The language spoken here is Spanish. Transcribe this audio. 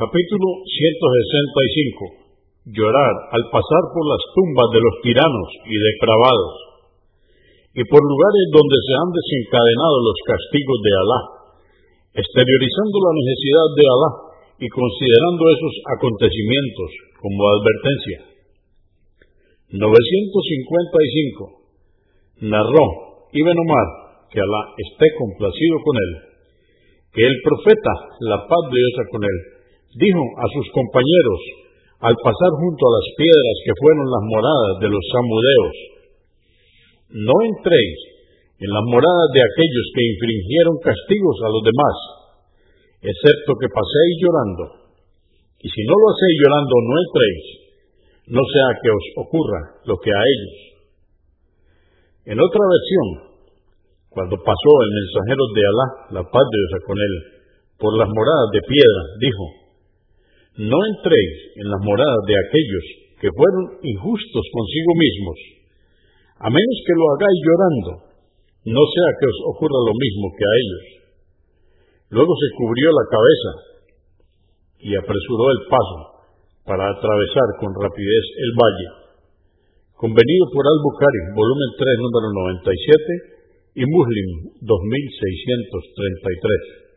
Capítulo 165. Llorar al pasar por las tumbas de los tiranos y depravados, y por lugares donde se han desencadenado los castigos de Alá, exteriorizando la necesidad de Alá y considerando esos acontecimientos como advertencia. 955. Narró Ibn Omar, que Alá esté complacido con él, que el profeta, la paz de Dios con él, dijo a sus compañeros al pasar junto a las piedras que fueron las moradas de los samudeos, no entréis en las moradas de aquellos que infringieron castigos a los demás, excepto que paséis llorando. Y si no lo hacéis llorando, no entréis, no sea que os ocurra lo que a ellos. En otra versión, cuando pasó el mensajero de Alá, la paz de Dios con él, por las moradas de piedra, dijo, no entréis en las moradas de aquellos que fueron injustos consigo mismos, a menos que lo hagáis llorando, no sea que os ocurra lo mismo que a ellos. Luego se cubrió la cabeza y apresuró el paso para atravesar con rapidez el valle. Convenido por Al-Bukhari, volumen 3, número 97, y Muslim 2633.